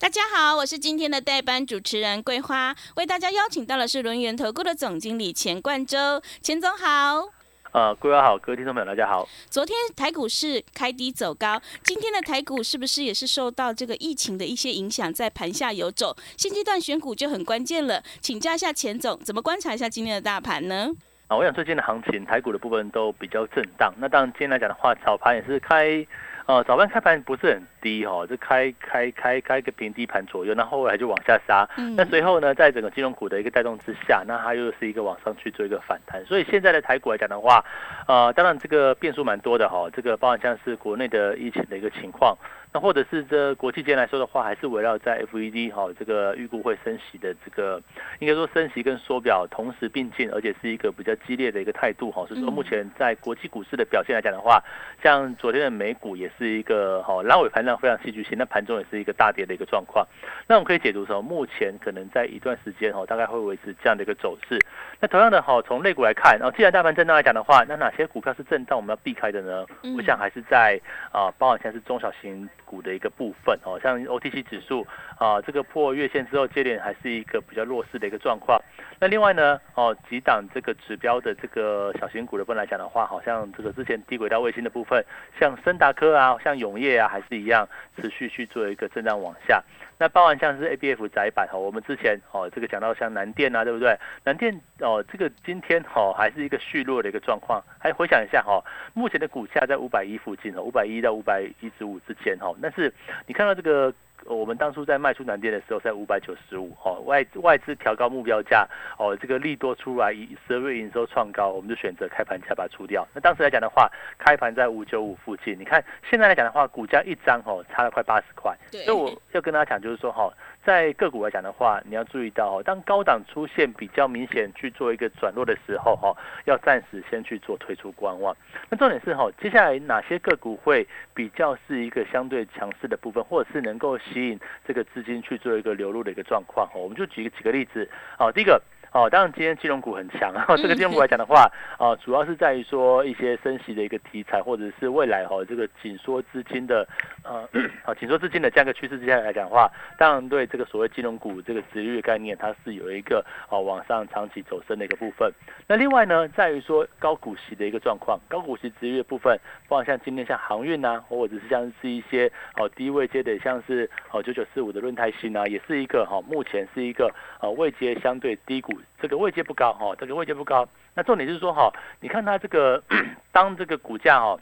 大家好，我是今天的代班主持人桂花，为大家邀请到的是轮源投顾的总经理钱冠洲，钱总好。呃，桂花好，各位听众朋友大家好。昨天台股市开低走高，今天的台股是不是也是受到这个疫情的一些影响，在盘下游走？现阶段选股就很关键了，请教一下钱总，怎么观察一下今天的大盘呢？啊，我想最近的行情，台股的部分都比较震荡。那当然今天来讲的话，早盘也是开。哦，早盘开盘不是很低哈，就开开开开个平低盘左右，那后来就往下杀。那随后呢，在整个金融股的一个带动之下，那它又是一个往上去做一个反弹。所以现在的台股来讲的话，呃，当然这个变数蛮多的哈，这个包含像是国内的疫情的一个情况。那或者是这国际间来说的话，还是围绕在 FED 哈这个预估会升息的这个，应该说升息跟缩表同时并进，而且是一个比较激烈的一个态度哈。所以说目前在国际股市的表现来讲的话，像昨天的美股也是一个哈拉尾盘量非常戏剧性，那盘中也是一个大跌的一个状况。那我们可以解读说，目前可能在一段时间哈，大概会维持这样的一个走势。那同样的哈，从类股来看，然后既然大盘震荡来讲的话，那哪些股票是震荡我们要避开的呢？我想还是在啊，包含像是中小型。股的一个部分哦，像 OTC 指数啊，这个破月线之后接连还是一个比较弱势的一个状况。那另外呢，哦，几档这个指标的这个小型股的部分来讲的话，好像这个之前低轨道卫星的部分，像森达科啊，像永业啊，还是一样持续去做一个震荡往下。那包含像是 A B F 窄板哈，我们之前哦这个讲到像南电啊，对不对？南电哦，这个今天哈还是一个续弱的一个状况。还回想一下哈，目前的股价在五百一附近哦，五百一到五百一十五之间哈。但是你看到这个。我们当初在卖出南电的时候，在五百九十五，哦，外外资调高目标价，哦，这个利多出来，十二月营收创高，我们就选择开盘价把它出掉。那当时来讲的话，开盘在五九五附近，你看现在来讲的话，股价一张哦，差了快八十块。所以我要跟大家讲，就是说哈。在个股来讲的话，你要注意到哦，当高档出现比较明显去做一个转弱的时候，哈，要暂时先去做退出观望。那重点是哈，接下来哪些个股会比较是一个相对强势的部分，或者是能够吸引这个资金去做一个流入的一个状况？我们就举几个例子。好，第一个。哦，当然今天金融股很强，这个金融股来讲的话，啊，主要是在于说一些升息的一个题材，或者是未来哈这个紧缩资金的，呃，啊 紧缩资金的这样一个趋势之下来讲的话，当然对这个所谓金融股这个值率概念，它是有一个哦往上长期走升的一个部分。那另外呢，在于说高股息的一个状况，高股息值率的部分，包括像今天像航运呐，或者是像是一些哦低位接的，像是哦九九四五的论泰新啊，也是一个哈目前是一个呃位接相对低股。这个位阶不高哈，这个位阶不高。那重点就是说哈，你看它这个 当这个股价哈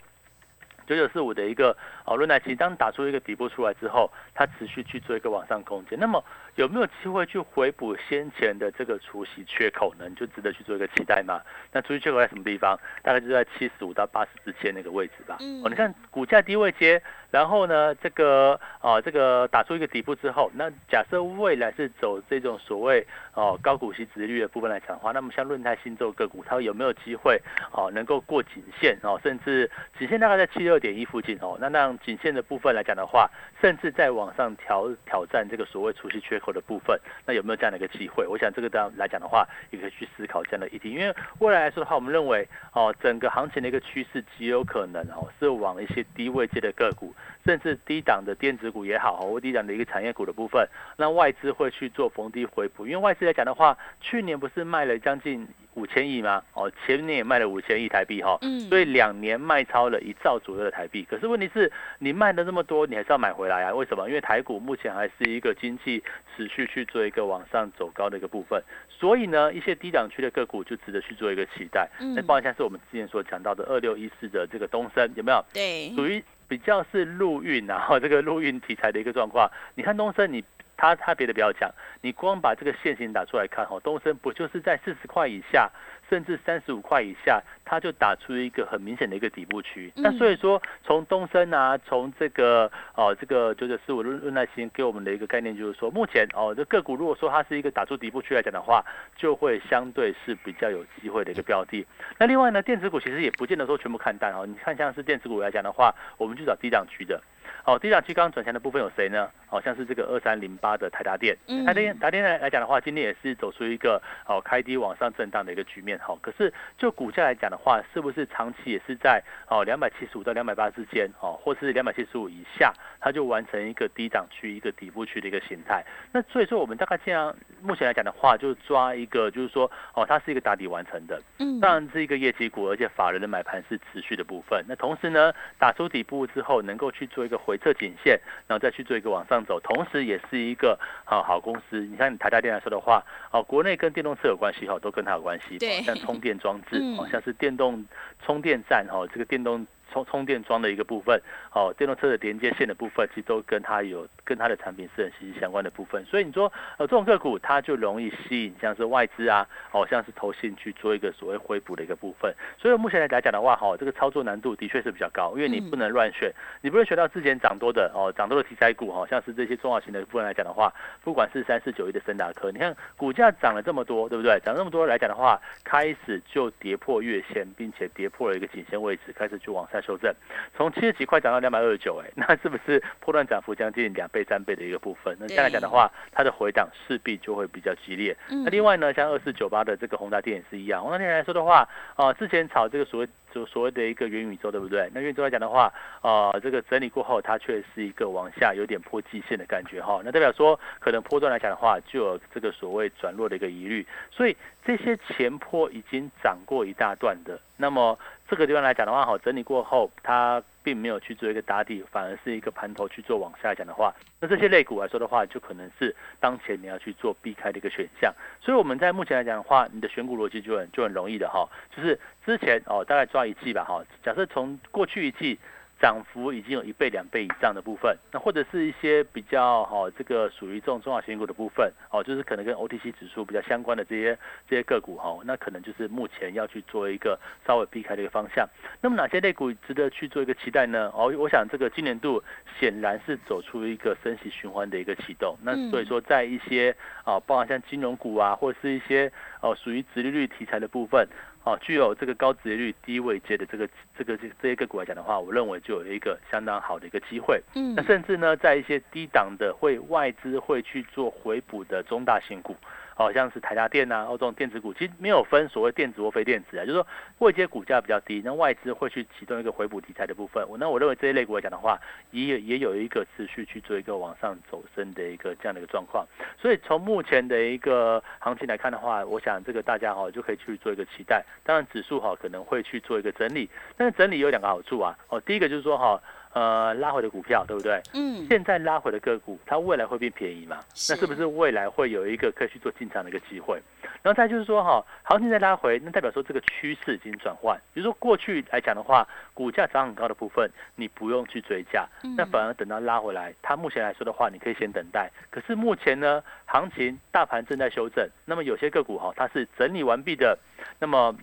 九九四五的一个哦论坛期，当打出一个底部出来之后，它持续去做一个往上空间。那么有没有机会去回补先前的这个除息缺口呢？你就值得去做一个期待嘛。那除息缺口在什么地方？大概就在七十五到八十之间那个位置吧。哦，你看股价低位接。然后呢，这个哦，这个打出一个底部之后，那假设未来是走这种所谓哦高股息值率的部分来讲的话，那么像论坛新洲个股，它有没有机会哦能够过颈线哦，甚至颈线大概在七六点一附近哦，那让颈线的部分来讲的话，甚至在往上挑挑战这个所谓除息缺口的部分，那有没有这样的一个机会？我想这个当来讲的话，也可以去思考这样的议题，因为未来来说的话，我们认为哦整个行情的一个趋势极有可能哦是往一些低位阶的个股。甚至低档的电子股也好，或低档的一个产业股的部分，那外资会去做逢低回补。因为外资来讲的话，去年不是卖了将近五千亿吗？哦，前年也卖了五千亿台币哈，嗯，所以两年卖超了一兆左右的台币。可是问题是，你卖了那么多，你还是要买回来啊？为什么？因为台股目前还是一个经济持续去做一个往上走高的一个部分，所以呢，一些低档区的个股就值得去做一个期待。那包括像是我们之前所讲到的二六一四的这个东升，有没有？对，属于。比较是陆运啊，这个陆运题材的一个状况。你看东升，你它它别的不要讲，你光把这个线型打出来看，哈，东升不就是在四十块以下？甚至三十五块以下，它就打出一个很明显的一个底部区。那所以说，从东升啊，从这个哦，这个九九四五论论耐心给我们的一个概念，就是说，目前哦，这个股如果说它是一个打出底部区来讲的话，就会相对是比较有机会的一个标的。那另外呢，电子股其实也不见得说全部看淡哦。你看像是电子股来讲的话，我们去找低档区的。哦，低档区刚刚转强的部分有谁呢？好像是这个二三零八的台达电。台达电台达电来来讲的话，今天也是走出一个哦开低往上震荡的一个局面。哈。可是就股价来讲的话，是不是长期也是在哦两百七十五到两百八之间哦，或是两百七十五以下，它就完成一个低档区、一个底部区的一个形态。那所以说，我们大概这样目前来讲的话，就抓一个就是说哦，它是一个打底完成的，嗯，当然是一个业绩股，而且法人的买盘是持续的部分。那同时呢，打出底部之后，能够去做一个回撤颈线，然后再去做一个往上走，同时也是一个好好公司。你看台达电来说的话，哦，国内跟电动车有关系哈，都跟它有关系。像充电装置，好像是电动充电站哦，这个电动。充充电桩的一个部分，哦，电动车的连接线的部分，其实都跟它有跟它的产品是很息息相关的部分。所以你说，呃，这种个股它就容易吸引像是外资啊，哦，像是投信去做一个所谓回补的一个部分。所以目前来讲的话，哈，这个操作难度的确是比较高，因为你不能乱选，你不能选到之前涨多的哦，涨多的题材股，好像是这些重要型的部分来讲的话，不管是三四九一的森达科，你看股价涨了这么多，对不对？涨这么多来讲的话，开始就跌破月线，并且跌破了一个颈线位置，开始就往下修正。从七十几块涨到两百二十九，哎，那是不是破断涨幅将近两倍、三倍的一个部分？那这样来讲的话，它的回档势必就会比较激烈。那另外呢，像二四九八的这个宏达电也是一样。宏达电来说的话，啊，之前炒这个所谓就所谓的一个元宇宙，对不对？那元宇宙来讲的话，呃，这个整理过后，它却是一个往下有点破季线的感觉哈。那代表说，可能波段来讲的话，就有这个所谓转弱的一个疑虑。所以这些前坡已经涨过一大段的，那么。这个地方来讲的话，好整理过后，它并没有去做一个打底，反而是一个盘头去做往下讲的话，那这些类股来说的话，就可能是当前你要去做避开的一个选项。所以我们在目前来讲的话，你的选股逻辑就很就很容易的哈，就是之前哦大概抓一季吧哈，假设从过去一季。涨幅已经有一倍、两倍以上的部分，那或者是一些比较好，这个属于这种中小型股的部分，哦，就是可能跟 OTC 指数比较相关的这些这些个股哈，那可能就是目前要去做一个稍微避开的一个方向。那么哪些类股值得去做一个期待呢？哦，我想这个今年度显然是走出一个升息循环的一个启动，那所以说在一些啊，包含像金融股啊，或者是一些哦属于直利率题材的部分。哦，具有这个高值率、低位阶的这个、这个、这这些个股来讲的话，我认为就有一个相当好的一个机会。嗯，那甚至呢，在一些低档的会外资会去做回补的中大型股。好像是台达电呐，或这种电子股，其实没有分所谓电子或非电子啊，就是说未接股价比较低，那外资会去启动一个回补题材的部分。我那我认为这一类股来讲的话，也也有一个持续去做一个往上走升的一个这样的一个状况。所以从目前的一个行情来看的话，我想这个大家哈就可以去做一个期待。当然指数哈可能会去做一个整理，但是整理有两个好处啊。哦，第一个就是说哈。呃，拉回的股票对不对？嗯。现在拉回的个股，它未来会变便宜嘛？那是不是未来会有一个可以去做进场的一个机会？然后再就是说哈，行情在拉回，那代表说这个趋势已经转换。比如说过去来讲的话，股价涨很高的部分，你不用去追价，那反而等到拉回来，它目前来说的话，你可以先等待。可是目前呢，行情大盘正在修正，那么有些个股哈，它是整理完毕的，那么。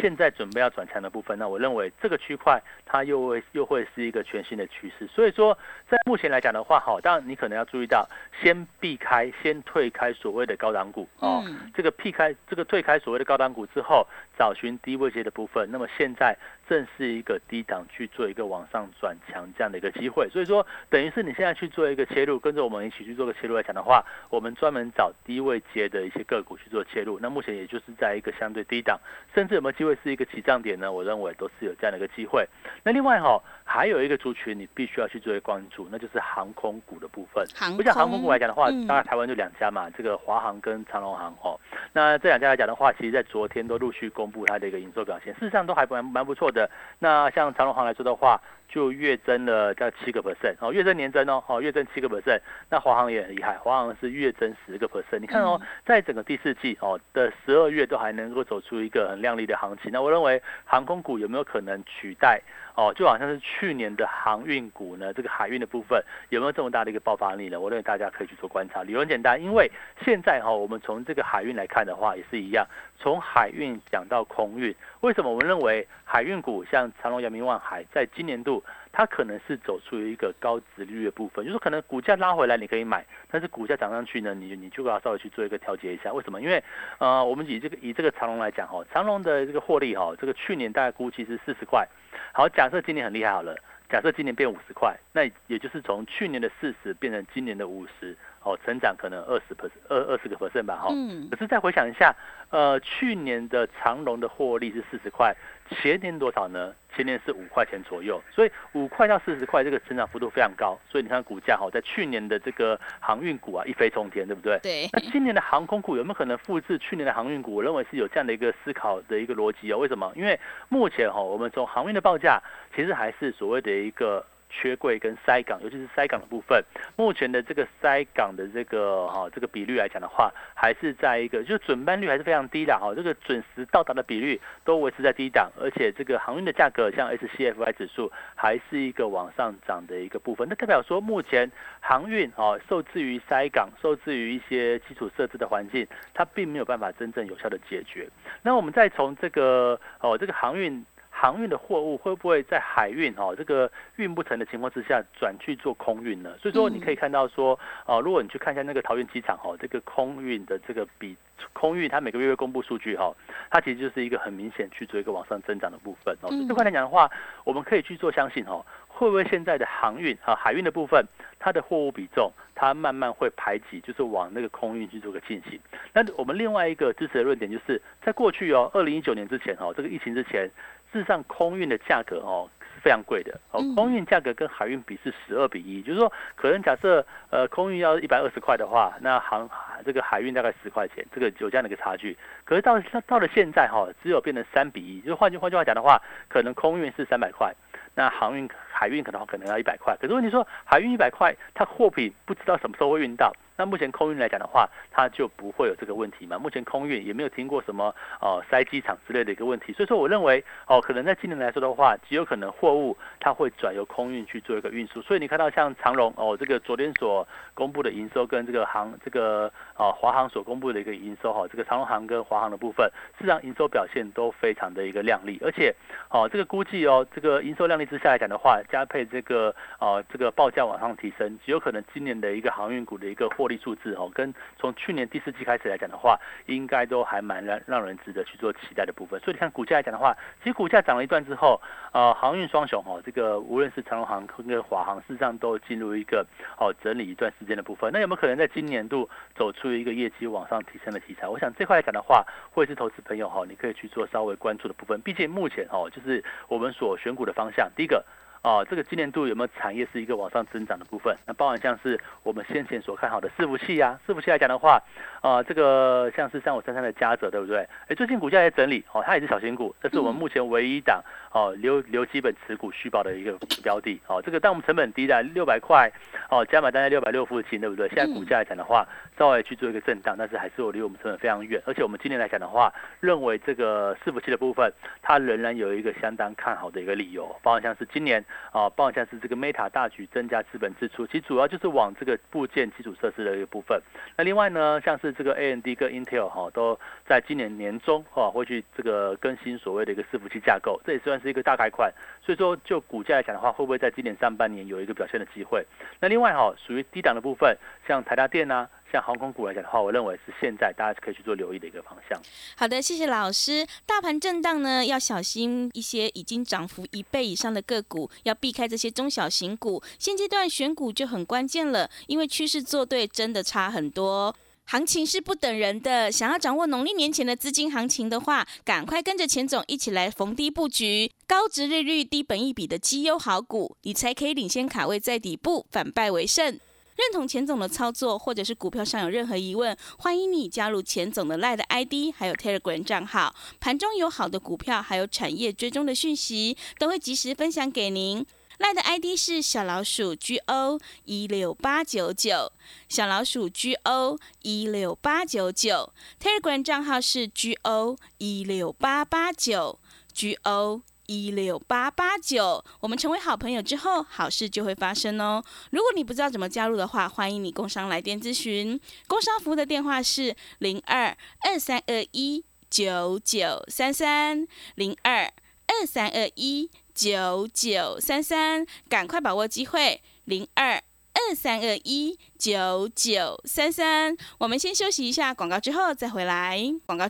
现在准备要转强的部分，那我认为这个区块它又会又会是一个全新的趋势。所以说，在目前来讲的话，好，当然你可能要注意到，先避开、先退开所谓的高档股哦。这个避开、这个退开所谓的高档股之后，找寻低位阶的部分。那么现在正是一个低档去做一个往上转强这样的一个机会。所以说，等于是你现在去做一个切入，跟着我们一起去做个切入来讲的话，我们专门找低位接的一些个股去做切入。那目前也就是在一个相对低档，甚至有没有机会是一个起涨点呢？我认为都是有这样的一个机会。那另外哈，还有一个族群你必须要去做一个关注，那就是航空股的部分。不像航空股来讲的话，当然台湾就两家嘛，这个华航跟长龙航哦。那这两家来讲的话，其实在昨天都陆续公布它的一个营收表现，事实上都还蛮蛮不错的。那像长隆行来说的话，就月增了在七个 percent 哦，月增年增哦，哦月增七个 percent。那华航也很厉害，华航是月增十个 percent。你看哦，在整个第四季哦的十二月都还能够走出一个很亮丽的行情。那我认为航空股有没有可能取代哦？就好像是去年的航运股呢，这个海运的部分有没有这么大的一个爆发力呢？我认为大家可以去做观察。理由很简单，因为现在哈，我们从这个海运来看的话，也是一样，从海运讲到空运，为什么我们认为海运股像长隆、阳明、万海，在今年度？它可能是走出一个高值率的部分，就是可能股价拉回来你可以买，但是股价涨上去呢，你你就要稍微去做一个调节一下。为什么？因为呃，我们以这个以这个长隆来讲哈，长隆的这个获利哈，这个去年大概估计是四十块。好，假设今年很厉害好了，假设今年变五十块，那也就是从去年的四十变成今年的五十。哦，成长可能二十 percent 二二十个 percent 吧，哈。嗯。可是再回想一下，呃，去年的长隆的获利是四十块，前年多少呢？前年是五块钱左右，所以五块到四十块，这个成长幅度非常高。所以你看股价哈，在去年的这个航运股啊，一飞冲天，对不对？对。那今年的航空股有没有可能复制去年的航运股？我认为是有这样的一个思考的一个逻辑哦。为什么？因为目前哈，我们从航运的报价，其实还是所谓的一个。缺柜跟塞港，尤其是塞港的部分，目前的这个塞港的这个哈这个比率来讲的话，还是在一个就是准班率还是非常低的哈，这个准时到达的比率都维持在低档，而且这个航运的价格像 SCFI 指数还是一个往上涨的一个部分，那代表说目前航运啊受制于塞港，受制于一些基础设施的环境，它并没有办法真正有效的解决。那我们再从这个哦这个航运。航运的货物会不会在海运哦这个运不成的情况之下转去做空运呢？所以说你可以看到说哦，如果你去看一下那个桃园机场哦，这个空运的这个比空运，它每个月会公布数据哈，它其实就是一个很明显去做一个往上增长的部分哦。这块来讲的话，我们可以去做相信哦，会不会现在的航运啊海运的部分，它的货物比重它慢慢会排挤，就是往那个空运去做个进行。那我们另外一个支持的论点就是在过去哦，二零一九年之前哦，这个疫情之前。事实上，空运的价格哦是非常贵的哦，空运价格跟海运比是十二比一，就是说，可能假设呃空运要一百二十块的话，那航这个海运大概十块钱，这个有这样的一个差距。可是到到了现在哈，只有变成三比一，就是换句换句话讲的话，可能空运是三百块，那航运海运可能可能要一百块。可是问题说，海运一百块，它货品不知道什么时候会运到。那目前空运来讲的话，它就不会有这个问题嘛？目前空运也没有听过什么呃塞机场之类的一个问题，所以说我认为哦，可能在今年来说的话，极有可能货物它会转由空运去做一个运输。所以你看到像长荣哦，这个昨天所公布的营收跟这个航这个呃华航所公布的一个营收哈，这个长荣航跟华航的部分，事实上营收表现都非常的一个亮丽，而且哦这个估计哦这个营收亮丽之下来讲的话，加配这个呃这个报价往上提升，极有可能今年的一个航运股的一个。获利数字哦，跟从去年第四季开始来讲的话，应该都还蛮让让人值得去做期待的部分。所以你看股价来讲的话，其实股价涨了一段之后，呃，航运双雄哦，这个无论是长荣航跟华航，事实上都进入一个哦整理一段时间的部分。那有没有可能在今年度走出一个业绩往上提升的题材？我想这块来讲的话，会是投资朋友哈，你可以去做稍微关注的部分。毕竟目前哦，就是我们所选股的方向，第一个。哦，这个今年度有没有产业是一个往上增长的部分？那包含像是我们先前所看好的伺服器啊，伺服器来讲的话，啊，这个像是三五三三的嘉泽，对不对？哎，最近股价在整理，哦，它也是小型股，这是我们目前唯一档哦留留基本持股续保的一个标的。哦，这个但我们成本低的六百块，哦，加码单在六百六附近，对不对？现在股价来讲的话，稍微去做一个震荡，但是还是我离我们成本非常远。而且我们今年来讲的话，认为这个伺服器的部分，它仍然有一个相当看好的一个理由，包含像是今年。啊，报价是这个 Meta 大举增加资本支出，其实主要就是往这个部件基础设施的一个部分。那另外呢，像是这个 AMD 跟 Intel 哈，都在今年年中哈会去这个更新所谓的一个伺服器架构，这也算是一个大改款。所以说，就股价来讲的话，会不会在今年上半年有一个表现的机会？那另外哈，属于低档的部分，像台达电啊。像航空股来讲的话，我认为是现在大家可以去做留意的一个方向。好的，谢谢老师。大盘震荡呢，要小心一些已经涨幅一倍以上的个股，要避开这些中小型股。现阶段选股就很关键了，因为趋势做对真的差很多。行情是不等人的，想要掌握农历年前的资金行情的话，赶快跟着钱总一起来逢低布局高值利率、低本益比的绩优好股，你才可以领先卡位在底部，反败为胜。认同钱总的操作，或者是股票上有任何疑问，欢迎你加入钱总的 Line ID，还有 Telegram 账号。盘中有好的股票，还有产业追踪的讯息，都会及时分享给您。Line ID 是小老鼠 GO 一六八九九，小老鼠 GO 一六八九九。Telegram 账号是 GO 一六八八九 GO。一六八八九，我们成为好朋友之后，好事就会发生哦。如果你不知道怎么加入的话，欢迎你工商来电咨询。工商服务的电话是零二二三二一九九三三零二二三二一九九三三，赶快把握机会，零二二三二一九九三三。我们先休息一下广告，之后再回来。广告。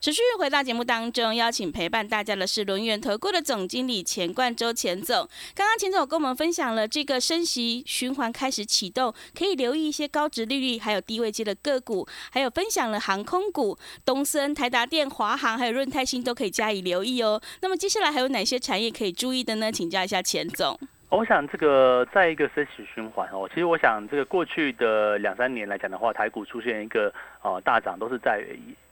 持续回到节目当中，邀请陪伴大家的是轮源投顾的总经理钱冠周钱总。刚刚钱总跟我们分享了这个升息循环开始启动，可以留意一些高值利率还有低位阶的个股，还有分享了航空股，东森、台达电、华航还有润泰新都可以加以留意哦。那么接下来还有哪些产业可以注意的呢？请教一下钱总。我想这个在一个升息循环哦，其实我想这个过去的两三年来讲的话，台股出现一个呃大涨，都是在。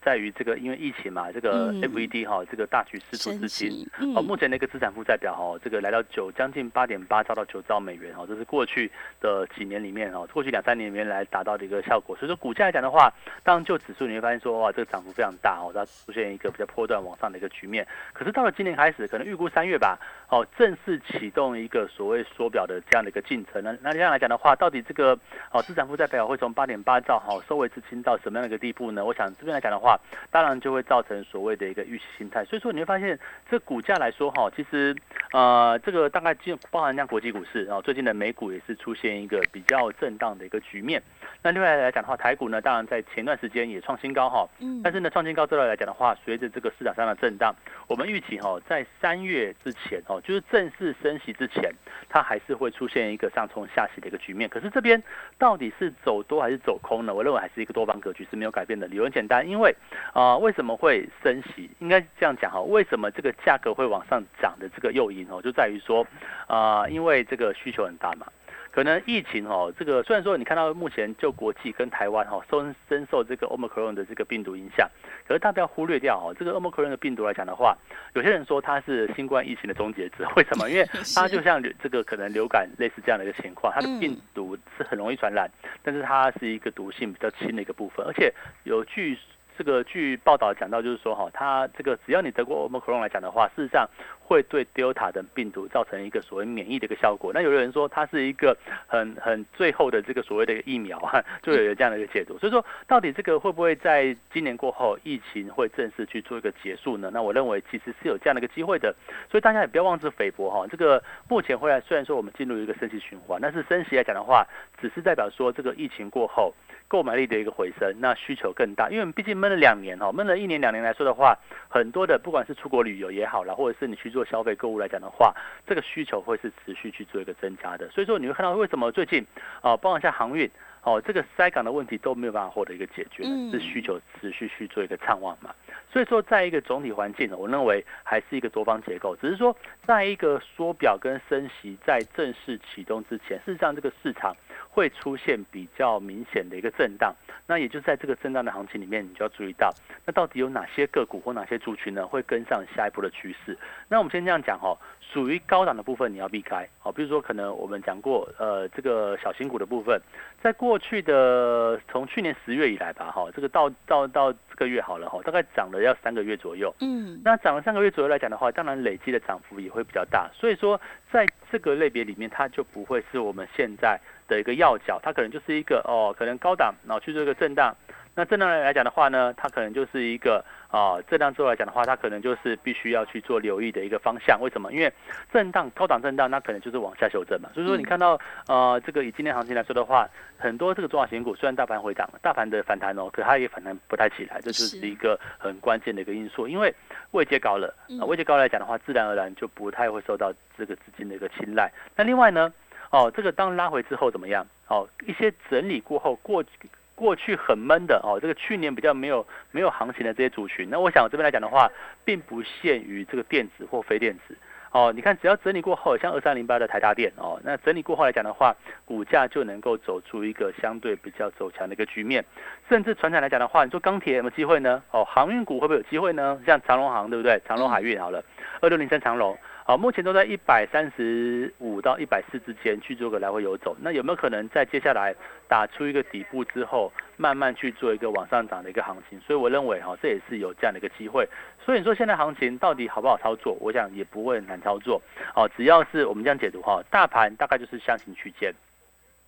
在于这个，因为疫情嘛，这个 FED 哈，这个大举释出资金，哦，目前的一个资产负债表哈，这个来到九将近八点八兆到九兆美元哈，这是过去的几年里面哦，过去两三年里面来达到的一个效果。所以说股价来讲的话，当然就指数你会发现说哇，这个涨幅非常大哦，它出现一个比较波段往上的一个局面。可是到了今年开始，可能预估三月吧，哦，正式启动一个所谓缩表的这样的一个进程。那那这样来讲的话，到底这个哦资产负债表会从八点八兆哈收为资金到什么样的一个地步呢？我想这边来讲的话。当然就会造成所谓的一个预期心态，所以说你会发现这股价来说哈，其实呃这个大概就包含像国际股市，啊最近的美股也是出现一个比较震荡的一个局面。那另外来讲的话，台股呢，当然在前段时间也创新高哈，嗯，但是呢创新高之后来讲的话，随着这个市场上的震荡，我们预期哈在三月之前哦，就是正式升息之前，它还是会出现一个上冲下洗的一个局面。可是这边到底是走多还是走空呢？我认为还是一个多方格局是没有改变的。理由很简单，因为啊，为什么会升息？应该这样讲哈，为什么这个价格会往上涨的这个诱因哦，就在于说，啊，因为这个需求很大嘛。可能疫情哦，这个虽然说你看到目前就国际跟台湾哈，深深受这个 Omicron 的这个病毒影响，可是大家不要忽略掉哦，这个 Omicron 的病毒来讲的话，有些人说它是新冠疫情的终结者，为什么？因为 它就像这个可能流感类似这样的一个情况，它的病毒是很容易传染，但是它是一个毒性比较轻的一个部分，而且有据。这个据报道讲到，就是说哈，它这个只要你得过 Omicron 来讲的话，事实上会对 Delta 的病毒造成一个所谓免疫的一个效果。那有的人说它是一个很很最后的这个所谓的疫苗啊，就有这样的一个解读。所以说，到底这个会不会在今年过后疫情会正式去做一个结束呢？那我认为其实是有这样的一个机会的。所以大家也不要妄自菲薄哈。这个目前回来虽然说我们进入一个升息循环，但是升息来讲的话，只是代表说这个疫情过后。购买力的一个回升，那需求更大，因为毕竟闷了两年哈，闷了一年两年来说的话，很多的不管是出国旅游也好啦，或者是你去做消费购物来讲的话，这个需求会是持续去做一个增加的。所以说你会看到为什么最近啊，包括像航运哦，这个塞港的问题都没有办法获得一个解决，是需求持续去做一个畅旺嘛。所以说，在一个总体环境呢，我认为还是一个多方结构，只是说在一个缩表跟升息在正式启动之前，事实上这个市场。会出现比较明显的一个震荡，那也就在这个震荡的行情里面，你就要注意到，那到底有哪些个股或哪些族群呢，会跟上下一步的趋势？那我们先这样讲哦，属于高档的部分你要避开，哦，比如说可能我们讲过，呃，这个小型股的部分，在过去的从去年十月以来吧，哈，这个到到到这个月好了哈，大概涨了要三个月左右，嗯，那涨了三个月左右来讲的话，当然累积的涨幅也会比较大，所以说在这个类别里面，它就不会是我们现在。的一个要角，它可能就是一个哦，可能高档，然后去做一个震荡。那震荡来讲的话呢，它可能就是一个啊，震荡之后来讲的话，它可能就是必须要去做留意的一个方向。为什么？因为震荡高档震荡，那可能就是往下修正嘛。所以说你看到呃，这个以今天行情来说的话，很多这个中小型股虽然大盘回涨，大盘的反弹哦，可它也反弹不太起来，这就是一个很关键的一个因素。因为位阶高了，啊，位阶高来讲的话，自然而然就不太会受到这个资金的一个青睐。那另外呢？哦，这个当拉回之后怎么样？哦，一些整理过后，过过去很闷的哦，这个去年比较没有没有行情的这些族群，那我想我这边来讲的话，并不限于这个电子或非电子。哦，你看只要整理过后，像二三零八的台大电哦，那整理过后来讲的话，股价就能够走出一个相对比较走强的一个局面。甚至船产来讲的话，你说钢铁有没有机会呢？哦，航运股会不会有机会呢？像长龙航对不对？长龙海运好了，二六零三长龙。好，目前都在一百三十五到一百四之间去做个来回游走，那有没有可能在接下来打出一个底部之后，慢慢去做一个往上涨的一个行情？所以我认为哈，这也是有这样的一个机会。所以你说现在行情到底好不好操作？我想也不会很难操作。哦，只要是我们这样解读哈，大盘大概就是箱型区间，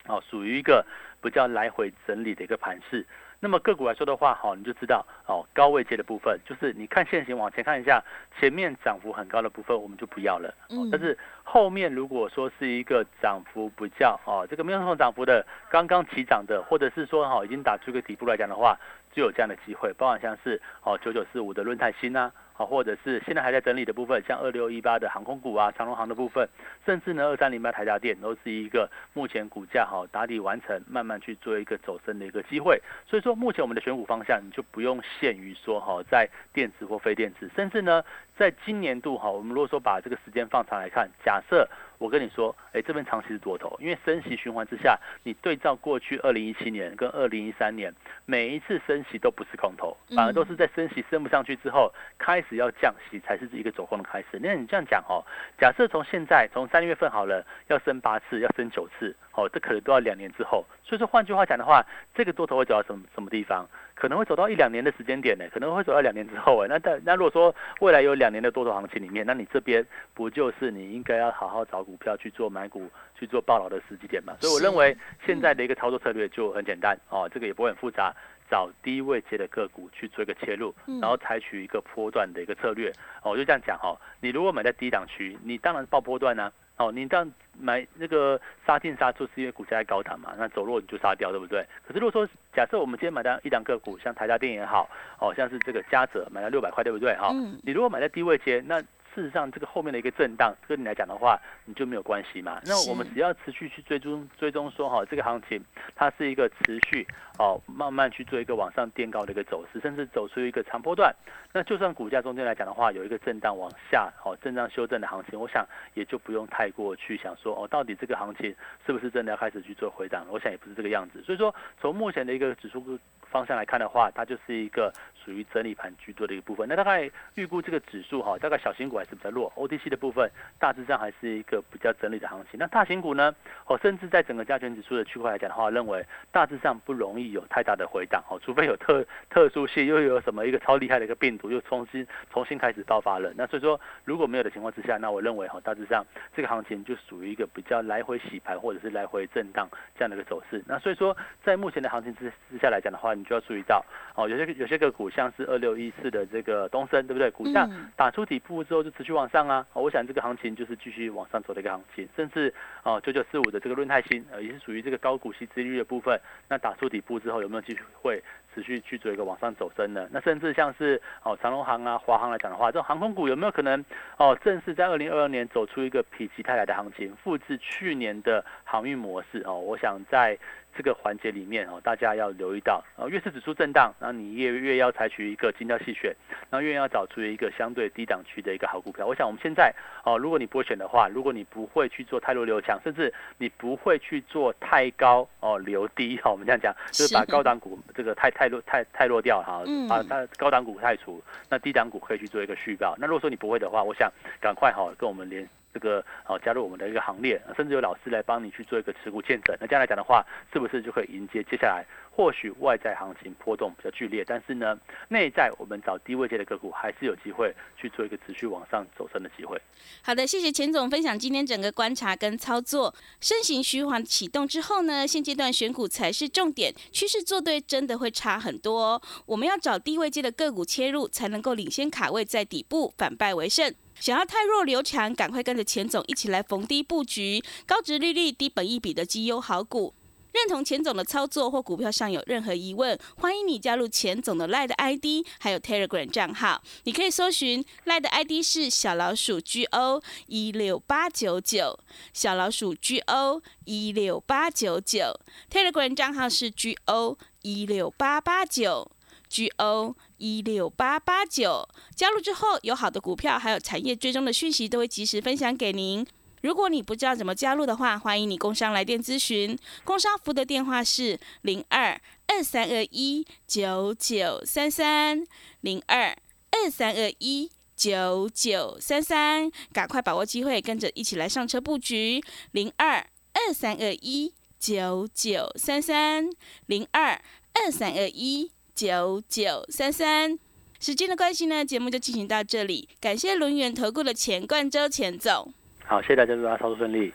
哦，属于一个比较来回整理的一个盘势。那么个股来说的话，好，你就知道哦，高位接的部分，就是你看现行往前看一下，前面涨幅很高的部分，我们就不要了。嗯。但是后面如果说是一个涨幅比较哦，这个没有什么涨幅的，刚刚起涨的，或者是说哈已经打出一个底部来讲的话，就有这样的机会，包含像是哦九九四五的论泰新啊。啊，或者是现在还在整理的部分，像二六一八的航空股啊，长隆航的部分，甚至呢二三零八台达电都是一个目前股价哈打底完成，慢慢去做一个走升的一个机会。所以说，目前我们的选股方向你就不用限于说哈在电子或非电子，甚至呢在今年度哈，我们如果说把这个时间放长来看，假设。我跟你说，哎，这边长期是多头，因为升息循环之下，你对照过去二零一七年跟二零一三年，每一次升息都不是空头，反而都是在升息升不上去之后，开始要降息才是一个走空的开始。那你这样讲哦，假设从现在从三月份好了，要升八次，要升九次，哦，这可能都要两年之后。所以说，换句话讲的话，这个多头会走到什么什么地方？可能会走到一两年的时间点呢，可能会走到两年之后哎，那但那如果说未来有两年的多头行情里面，那你这边不就是你应该要好好找股票去做买股去做爆牢的时机点嘛？所以我认为现在的一个操作策略就很简单哦，这个也不会很复杂，找低位接的个股去做一个切入，然后采取一个波段的一个策略哦，我就这样讲哈，你如果买在低档区，你当然报波段呢。哦，你这样买那个杀进杀出，是因为股价在高档嘛？那走弱你就杀掉，对不对？可是如果说假设我们今天买到一两个股，像台大电也好，哦，像是这个嘉泽买了六百块，对不对？哈，你如果买在低位接，那事实上，这个后面的一个震荡，跟你来讲的话，你就没有关系嘛。那我们只要持续去追踪追踪，说哈，这个行情它是一个持续哦，慢慢去做一个往上垫高的一个走势，甚至走出一个长波段。那就算股价中间来讲的话，有一个震荡往下哦，震荡修正的行情，我想也就不用太过去想说哦，到底这个行情是不是真的要开始去做回档？我想也不是这个样子。所以说，从目前的一个指数方向来看的话，它就是一个属于整理盘居多的一个部分。那大概预估这个指数哈，大概小型股还是比较弱，OTC 的部分大致上还是一个比较整理的行情。那大型股呢，哦，甚至在整个加权指数的区块来讲的话，认为大致上不容易有太大的回档哦，除非有特特殊性，又有什么一个超厉害的一个病毒又重新重新开始爆发了。那所以说，如果没有的情况之下，那我认为哈，大致上这个行情就属于一个比较来回洗盘或者是来回震荡这样的一个走势。那所以说，在目前的行情之之下来讲的话，你就要注意到，哦，有些有些个股像是二六一四的这个东升，对不对？股价打出底部之后就持续往上啊，我想这个行情就是继续往上走的一个行情，甚至哦九九四五的这个润泰新，呃，也是属于这个高股息资率的部分，那打出底部之后有没有继续会？持续去做一个往上走升呢，那甚至像是哦长龙航啊、华航来讲的话，这种航空股有没有可能哦正式在二零二二年走出一个否极泰来的行情，复制去年的航运模式哦？我想在。这个环节里面哦，大家要留意到，啊越是指数震荡，然后你越越要采取一个精挑细选，然后越要找出一个相对低档区的一个好股票。我想我们现在哦，如果你不会选的话，如果你不会去做太弱留强，甚至你不会去做太高哦留低哈，我们这样讲就是把高档股这个太太弱太太弱掉哈，把它高档股太除，那低档股可以去做一个续报。那如果说你不会的话，我想赶快哈跟我们联。这个哦，加入我们的一个行列，甚至有老师来帮你去做一个持股见证。那这样来讲的话，是不是就可以迎接接下来或许外在行情波动比较剧烈，但是呢，内在我们找低位阶的个股还是有机会去做一个持续往上走升的机会。好的，谢谢钱总分享今天整个观察跟操作。身形虚缓启动之后呢，现阶段选股才是重点，趋势做对真的会差很多。我们要找低位阶的个股切入，才能够领先卡位在底部，反败为胜。想要太弱留强，赶快跟着钱总一起来逢低布局高值利率、低本益比的绩优好股。认同钱总的操作或股票上有任何疑问，欢迎你加入钱总的 Line ID，还有 Telegram 账号。你可以搜寻 Line ID 是小老鼠 GO 一六八九九，小老鼠 GO 一六八九九。Telegram 账号是 GO 一六八八九。G O 一六八八九加入之后，有好的股票，还有产业追踪的讯息，都会及时分享给您。如果你不知道怎么加入的话，欢迎你工商来电咨询。工商服的电话是零二二三二一九九三三零二二三二一九九三三，赶快把握机会，跟着一起来上车布局。零二二三二一九九三三零二二三二一。九九三三，时间的关系呢，节目就进行到这里。感谢轮圆投顾的钱冠洲钱总，好，谢谢大家，祝大家操作顺利。